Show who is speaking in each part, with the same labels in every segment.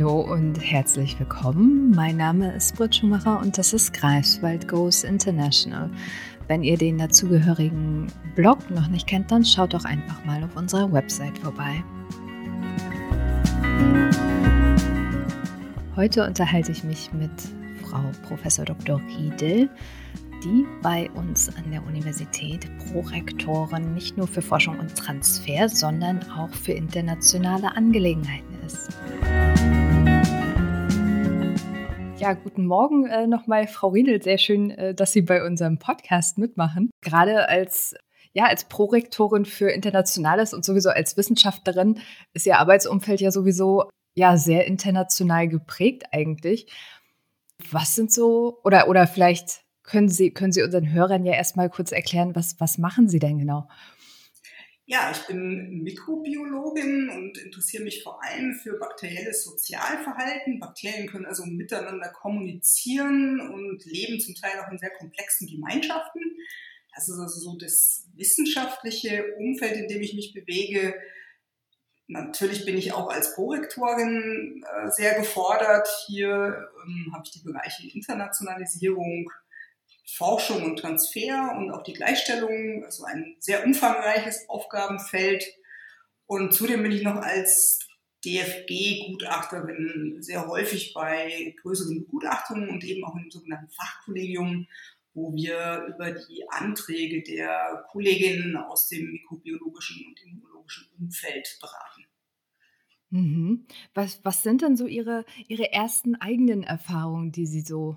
Speaker 1: Hallo und herzlich willkommen. Mein Name ist Britt Schumacher und das ist Greifswald Goes International. Wenn ihr den dazugehörigen Blog noch nicht kennt, dann schaut doch einfach mal auf unserer Website vorbei. Heute unterhalte ich mich mit Frau Prof. Dr. Riedel, die bei uns an der Universität Prorektorin nicht nur für Forschung und Transfer, sondern auch für internationale Angelegenheiten ist. Ja, guten Morgen äh, nochmal, Frau Riedel. Sehr schön, äh, dass Sie bei unserem Podcast mitmachen. Gerade als ja, als Prorektorin für Internationales und sowieso als Wissenschaftlerin ist Ihr Arbeitsumfeld ja sowieso ja sehr international geprägt eigentlich. Was sind so, oder, oder vielleicht können Sie, können Sie unseren Hörern ja erstmal kurz erklären, was, was machen Sie denn genau?
Speaker 2: Ja, ich bin Mikrobiologin und interessiere mich vor allem für bakterielles Sozialverhalten. Bakterien können also miteinander kommunizieren und leben zum Teil auch in sehr komplexen Gemeinschaften. Das ist also so das wissenschaftliche Umfeld, in dem ich mich bewege. Natürlich bin ich auch als Prorektorin äh, sehr gefordert. Hier ähm, habe ich die Bereiche Internationalisierung, Forschung und Transfer und auch die Gleichstellung, also ein sehr umfangreiches Aufgabenfeld. Und zudem bin ich noch als DFG-Gutachterin sehr häufig bei größeren Begutachtungen und eben auch im sogenannten Fachkollegium, wo wir über die Anträge der Kolleginnen aus dem mikrobiologischen und immunologischen Umfeld beraten.
Speaker 1: Mhm. Was, was sind denn so Ihre, Ihre ersten eigenen Erfahrungen, die Sie so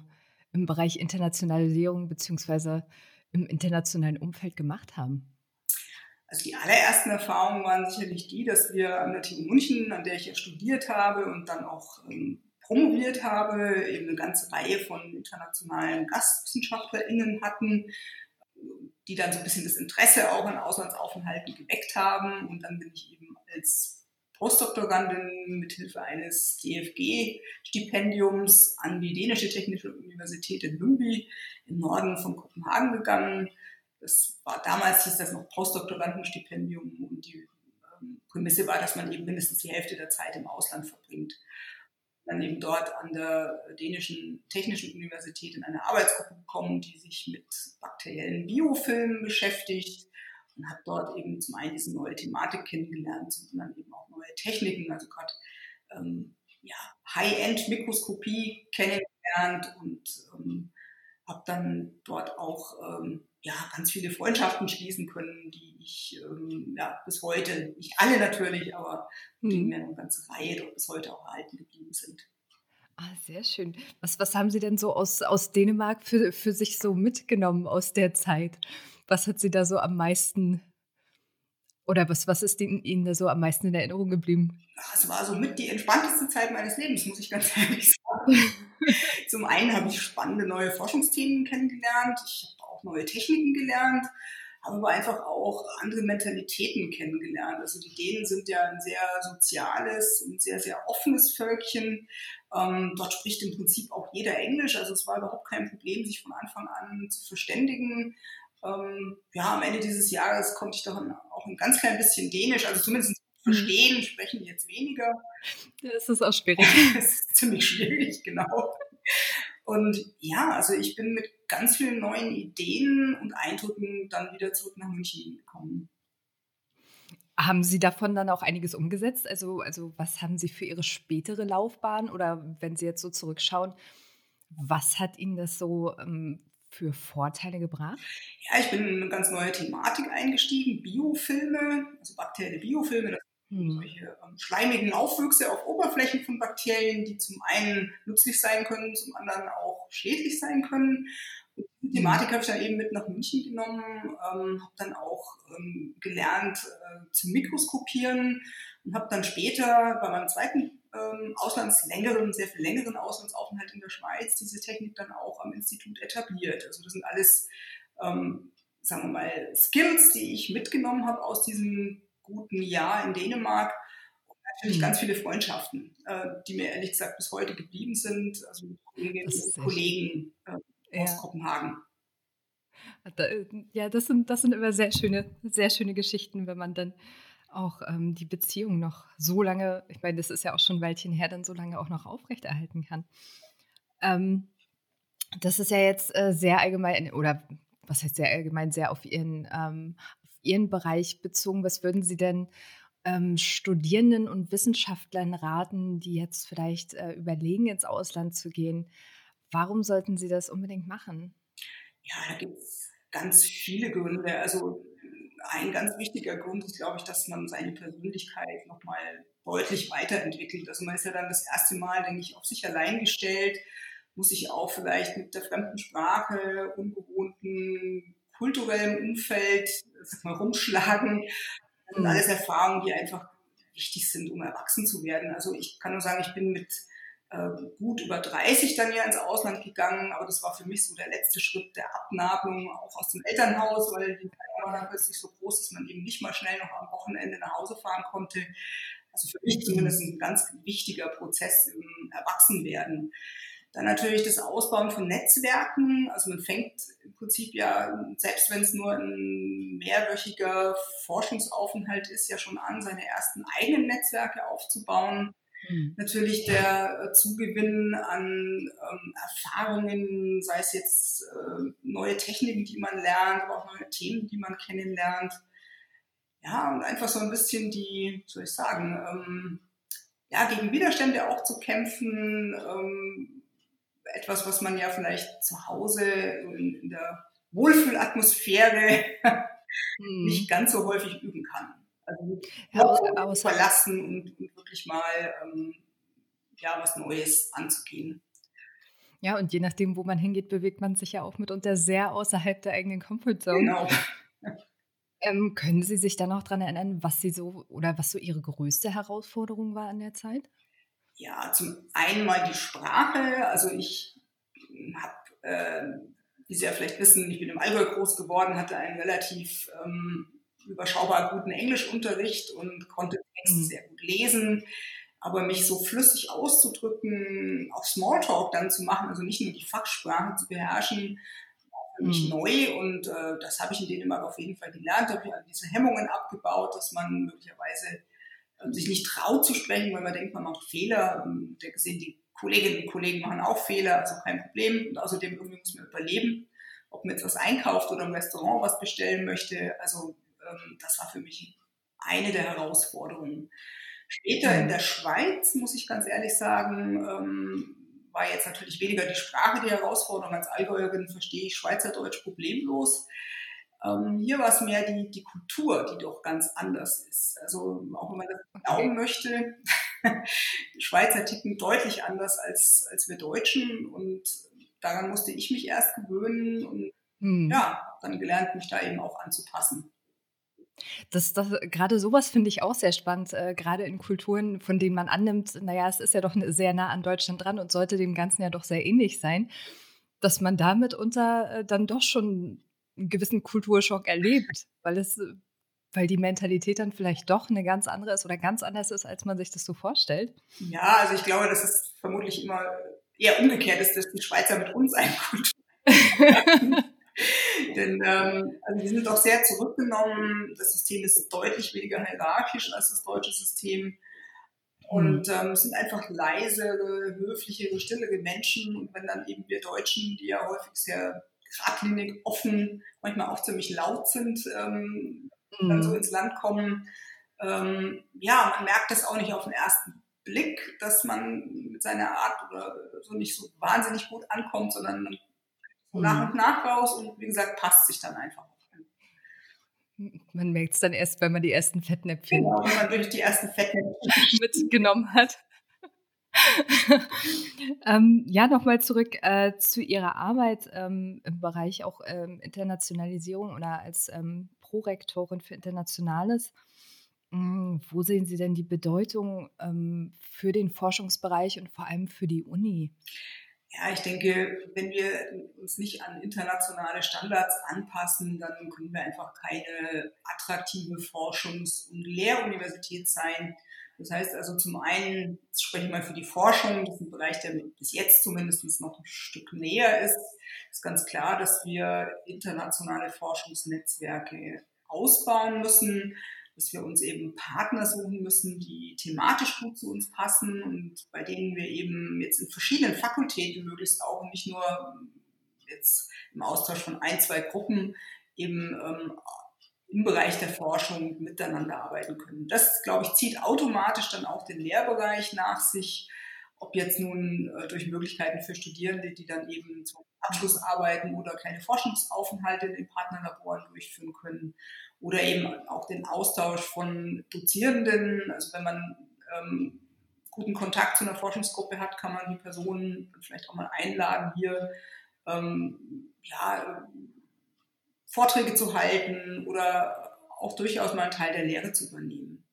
Speaker 1: im Bereich Internationalisierung beziehungsweise im internationalen Umfeld gemacht haben?
Speaker 2: Also die allerersten Erfahrungen waren sicherlich die, dass wir an der TU München, an der ich ja studiert habe und dann auch ähm, promoviert habe, eben eine ganze Reihe von internationalen GastwissenschaftlerInnen hatten, die dann so ein bisschen das Interesse auch an Auslandsaufenthalten geweckt haben. Und dann bin ich eben als Postdoktorandin mithilfe eines DFG-Stipendiums an die Dänische Technische Universität in Lundby im Norden von Kopenhagen gegangen. Das war damals hieß das noch Postdoktorandenstipendium und die ähm, Prämisse war, dass man eben mindestens die Hälfte der Zeit im Ausland verbringt. Dann eben dort an der Dänischen Technischen Universität in eine Arbeitsgruppe gekommen, die sich mit bakteriellen Biofilmen beschäftigt und habe dort eben zum einen diese neue Thematik kennengelernt, zum anderen eben auch neue Techniken, also gerade ähm, ja, High-End-Mikroskopie kennengelernt und ähm, habe dann dort auch ähm, ja, ganz viele Freundschaften schließen können, die ich ähm, ja, bis heute, nicht alle natürlich, aber die mhm. mir eine ganze Reihe doch bis heute auch erhalten geblieben sind.
Speaker 1: Ah, sehr schön. Was, was haben Sie denn so aus, aus Dänemark für, für sich so mitgenommen aus der Zeit? Was hat Sie da so am meisten oder was, was ist Ihnen da so am meisten in Erinnerung geblieben?
Speaker 2: Es war so mit die entspannteste Zeit meines Lebens, muss ich ganz ehrlich sagen. Zum einen habe ich spannende neue Forschungsthemen kennengelernt. Ich habe auch neue Techniken gelernt, habe aber einfach auch andere Mentalitäten kennengelernt. Also die Dänen sind ja ein sehr soziales und sehr, sehr offenes Völkchen. Ähm, dort spricht im Prinzip auch jeder Englisch. Also es war überhaupt kein Problem, sich von Anfang an zu verständigen. Ähm, ja, am Ende dieses Jahres konnte ich dann auch ein ganz klein bisschen Dänisch, also zumindest mhm. verstehen, mhm. sprechen jetzt weniger.
Speaker 1: Das ist auch schwierig.
Speaker 2: das ist ziemlich schwierig, genau. Und ja, also ich bin mit ganz vielen neuen Ideen und Eindrücken dann wieder zurück nach München gekommen.
Speaker 1: Haben Sie davon dann auch einiges umgesetzt? Also, also was haben Sie für Ihre spätere Laufbahn oder wenn Sie jetzt so zurückschauen, was hat Ihnen das so ähm, für Vorteile gebracht?
Speaker 2: Ja, ich bin in eine ganz neue Thematik eingestiegen, Biofilme, also bakterielle Biofilme, das sind hm. solche ähm, schleimigen Aufwüchse auf Oberflächen von Bakterien, die zum einen nützlich sein können, zum anderen auch schädlich sein können. Und die hm. Thematik habe ich dann eben mit nach München genommen, ähm, habe dann auch ähm, gelernt äh, zu mikroskopieren und habe dann später bei meinem zweiten ähm, Auslandslängeren, sehr viel längeren Auslandsaufenthalt in der Schweiz diese Technik dann auch am Institut etabliert. Also das sind alles, ähm, sagen wir mal, Skills, die ich mitgenommen habe aus diesem guten Jahr in Dänemark. Und natürlich mhm. ganz viele Freundschaften, äh, die mir ehrlich gesagt bis heute geblieben sind, also mit Kolleginnen und Kollegen äh, aus ja. Kopenhagen.
Speaker 1: Ja, das sind, das sind immer sehr schöne, sehr schöne Geschichten, wenn man dann auch ähm, die Beziehung noch so lange, ich meine, das ist ja auch schon ein Weilchen her, dann so lange auch noch aufrechterhalten kann. Ähm, das ist ja jetzt äh, sehr allgemein, oder was heißt sehr allgemein, sehr auf Ihren, ähm, auf Ihren Bereich bezogen. Was würden Sie denn ähm, Studierenden und Wissenschaftlern raten, die jetzt vielleicht äh, überlegen, ins Ausland zu gehen? Warum sollten sie das unbedingt machen?
Speaker 2: Ja, da gibt es ganz viele Gründe. Also ein ganz wichtiger Grund ist, glaube ich, dass man seine Persönlichkeit nochmal deutlich weiterentwickelt. Also man ist ja dann das erste Mal, denke ich, auf sich allein gestellt, muss sich auch vielleicht mit der fremden Sprache, ungewohnten kulturellem Umfeld mal, rumschlagen. Das sind mhm. alles Erfahrungen, die einfach wichtig sind, um erwachsen zu werden. Also ich kann nur sagen, ich bin mit äh, gut über 30 dann ja ins Ausland gegangen, aber das war für mich so der letzte Schritt der Abnabelung auch aus dem Elternhaus, weil die war dann plötzlich so groß, dass man eben nicht mal schnell noch am Wochenende nach Hause fahren konnte. Also für mich zumindest ein ganz wichtiger Prozess im Erwachsenwerden. Dann natürlich das Ausbauen von Netzwerken. Also man fängt im Prinzip ja, selbst wenn es nur ein mehrwöchiger Forschungsaufenthalt ist, ja schon an, seine ersten eigenen Netzwerke aufzubauen. Mhm. Natürlich der äh, Zugewinn an ähm, Erfahrungen, sei es jetzt äh, neue Techniken, die man lernt, aber auch neue Themen, die man kennenlernt. Ja, und einfach so ein bisschen die, soll ich sagen, ähm, ja, gegen Widerstände auch zu kämpfen. Ähm, etwas, was man ja vielleicht zu Hause in, in der Wohlfühlatmosphäre mhm. nicht ganz so häufig üben kann. Also ja, verlassen und, wirklich mal ähm, ja, was Neues anzugehen.
Speaker 1: Ja, und je nachdem, wo man hingeht, bewegt man sich ja auch mitunter sehr außerhalb der eigenen Comfortzone. Genau. Ähm, können Sie sich dann noch daran erinnern, was Sie so oder was so Ihre größte Herausforderung war in der Zeit?
Speaker 2: Ja, zum einen mal die Sprache. Also ich habe, äh, wie Sie ja vielleicht wissen, ich bin im Allgäu groß geworden, hatte einen relativ ähm, überschaubar guten Englischunterricht und konnte Texte mhm. sehr gut lesen. Aber mich so flüssig auszudrücken, auch Smalltalk dann zu machen, also nicht nur die Fachsprache zu beherrschen, war für mich mhm. neu und äh, das habe ich in Dänemark auf jeden Fall gelernt. Da habe ich diese Hemmungen abgebaut, dass man möglicherweise äh, sich nicht traut zu sprechen, weil man denkt, man macht Fehler. Und der gesehen, die Kolleginnen und Kollegen machen auch Fehler, also kein Problem. Und außerdem irgendwie muss man überleben, ob man jetzt was einkauft oder im Restaurant was bestellen möchte. Also ähm, das war für mich eine der Herausforderungen. Später in der Schweiz, muss ich ganz ehrlich sagen, ähm, war jetzt natürlich weniger die Sprache die Herausforderung. Als Allgäuerin verstehe ich Schweizerdeutsch problemlos. Ähm, hier war es mehr die, die Kultur, die doch ganz anders ist. Also auch wenn man das glauben möchte, die Schweizer ticken deutlich anders als, als wir Deutschen und daran musste ich mich erst gewöhnen und hm. ja, dann gelernt, mich da eben auch anzupassen.
Speaker 1: Das, das, gerade sowas finde ich auch sehr spannend, äh, gerade in Kulturen, von denen man annimmt, naja, es ist ja doch sehr nah an Deutschland dran und sollte dem Ganzen ja doch sehr ähnlich sein, dass man damit unter äh, dann doch schon einen gewissen Kulturschock erlebt, weil es, weil die Mentalität dann vielleicht doch eine ganz andere ist oder ganz anders ist, als man sich das so vorstellt.
Speaker 2: Ja, also ich glaube, dass es vermutlich immer eher umgekehrt ist, dass die Schweizer mit uns ein Kultur Denn ähm, also wir sind doch sehr zurückgenommen. Das System ist deutlich weniger hierarchisch als das deutsche System. Und mhm. ähm, sind einfach leisere, höflichere, stillere Menschen. Und wenn dann eben wir Deutschen, die ja häufig sehr geradlinig, offen, manchmal auch ziemlich laut sind, ähm, mhm. dann so ins Land kommen, ähm, ja, man merkt das auch nicht auf den ersten Blick, dass man mit seiner Art oder so nicht so wahnsinnig gut ankommt, sondern man nach und nach raus und wie gesagt, passt sich dann einfach.
Speaker 1: Man merkt es dann erst, wenn man die ersten Fettnäpfchen
Speaker 2: genau, wenn man durch die ersten Fettnäpfchen
Speaker 1: mitgenommen hat. ähm, ja, nochmal zurück äh, zu Ihrer Arbeit ähm, im Bereich auch ähm, Internationalisierung oder als ähm, Prorektorin für Internationales. Hm, wo sehen Sie denn die Bedeutung ähm, für den Forschungsbereich und vor allem für die Uni?
Speaker 2: Ja, ich denke, wenn wir uns nicht an internationale Standards anpassen, dann können wir einfach keine attraktive Forschungs- und Lehruniversität sein. Das heißt also zum einen, jetzt spreche ich mal für die Forschung, das ist ein Bereich, der bis jetzt zumindest noch ein Stück näher ist, ist ganz klar, dass wir internationale Forschungsnetzwerke ausbauen müssen. Dass wir uns eben Partner suchen müssen, die thematisch gut zu uns passen und bei denen wir eben jetzt in verschiedenen Fakultäten möglichst auch nicht nur jetzt im Austausch von ein, zwei Gruppen eben ähm, im Bereich der Forschung miteinander arbeiten können. Das, glaube ich, zieht automatisch dann auch den Lehrbereich nach sich, ob jetzt nun äh, durch Möglichkeiten für Studierende, die dann eben zum Abschluss arbeiten oder kleine Forschungsaufenthalte in den Partnerlaboren durchführen können oder eben auch den Austausch von Dozierenden. Also wenn man ähm, guten Kontakt zu einer Forschungsgruppe hat, kann man die Personen vielleicht auch mal einladen, hier ähm, ja, Vorträge zu halten oder auch durchaus mal einen Teil der Lehre zu übernehmen.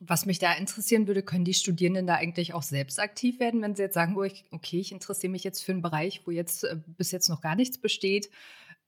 Speaker 1: Was mich da interessieren würde, können die Studierenden da eigentlich auch selbst aktiv werden, wenn sie jetzt sagen, oh, okay, ich interessiere mich jetzt für einen Bereich, wo jetzt äh, bis jetzt noch gar nichts besteht,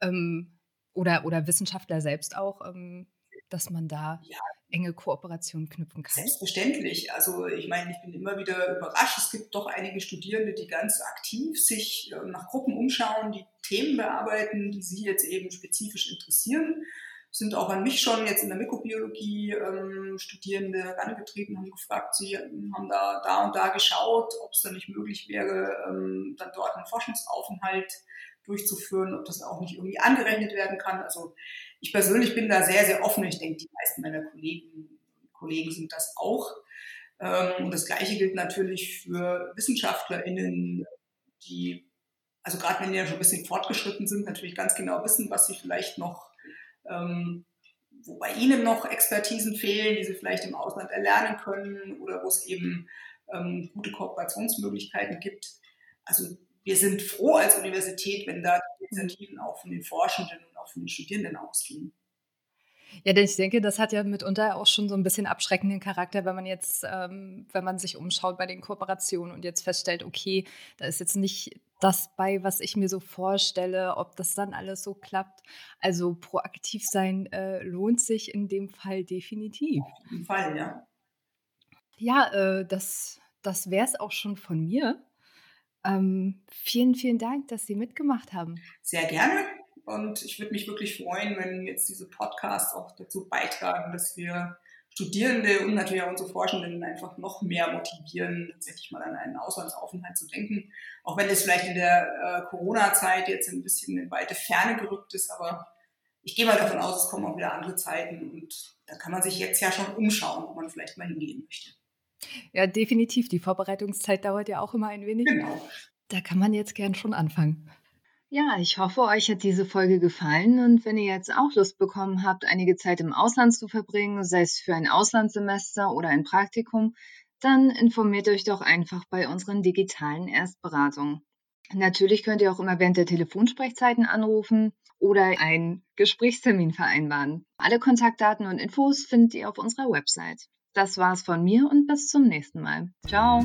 Speaker 1: ähm, oder, oder Wissenschaftler selbst auch, ähm, dass man da ja, enge Kooperationen knüpfen kann?
Speaker 2: Selbstverständlich. Also ich meine, ich bin immer wieder überrascht. Es gibt doch einige Studierende, die ganz aktiv sich äh, nach Gruppen umschauen, die Themen bearbeiten, die sie jetzt eben spezifisch interessieren sind auch an mich schon jetzt in der Mikrobiologie ähm, Studierende herangetreten, haben gefragt, sie haben da, da und da geschaut, ob es da nicht möglich wäre, ähm, dann dort einen Forschungsaufenthalt durchzuführen, ob das auch nicht irgendwie angerechnet werden kann. Also ich persönlich bin da sehr, sehr offen. Ich denke, die meisten meiner Kollegen, Kollegen sind das auch. Ähm, und das Gleiche gilt natürlich für WissenschaftlerInnen, die, also gerade wenn die ja schon ein bisschen fortgeschritten sind, natürlich ganz genau wissen, was sie vielleicht noch ähm, wo bei Ihnen noch Expertisen fehlen, die Sie vielleicht im Ausland erlernen können oder wo es eben ähm, gute Kooperationsmöglichkeiten gibt. Also wir sind froh als Universität, wenn da Initiativen auch von den Forschenden und auch von den Studierenden ausgehen.
Speaker 1: Ja, denn ich denke, das hat ja mitunter auch schon so ein bisschen abschreckenden Charakter, wenn man jetzt, ähm, wenn man sich umschaut bei den Kooperationen und jetzt feststellt, okay, da ist jetzt nicht das bei, was ich mir so vorstelle, ob das dann alles so klappt. Also proaktiv sein äh, lohnt sich in dem Fall definitiv.
Speaker 2: Auf jeden Fall, ja.
Speaker 1: Ja, äh, das, das wäre es auch schon von mir. Ähm, vielen, vielen Dank, dass Sie mitgemacht haben.
Speaker 2: Sehr gerne. Und ich würde mich wirklich freuen, wenn jetzt diese Podcasts auch dazu beitragen, dass wir Studierende und natürlich auch unsere Forschenden einfach noch mehr motivieren, tatsächlich mal an einen Auslandsaufenthalt zu denken. Auch wenn es vielleicht in der äh, Corona-Zeit jetzt ein bisschen in weite Ferne gerückt ist, aber ich gehe mal davon aus, es kommen auch wieder andere Zeiten und da kann man sich jetzt ja schon umschauen, wo man vielleicht mal hingehen möchte.
Speaker 1: Ja, definitiv. Die Vorbereitungszeit dauert ja auch immer ein wenig.
Speaker 2: Genau.
Speaker 1: Da kann man jetzt gern schon anfangen.
Speaker 3: Ja, ich hoffe, euch hat diese Folge gefallen und wenn ihr jetzt auch Lust bekommen habt, einige Zeit im Ausland zu verbringen, sei es für ein Auslandssemester oder ein Praktikum, dann informiert euch doch einfach bei unseren digitalen Erstberatungen. Natürlich könnt ihr auch immer während der Telefonsprechzeiten anrufen oder einen Gesprächstermin vereinbaren. Alle Kontaktdaten und Infos findet ihr auf unserer Website. Das war's von mir und bis zum nächsten Mal. Ciao!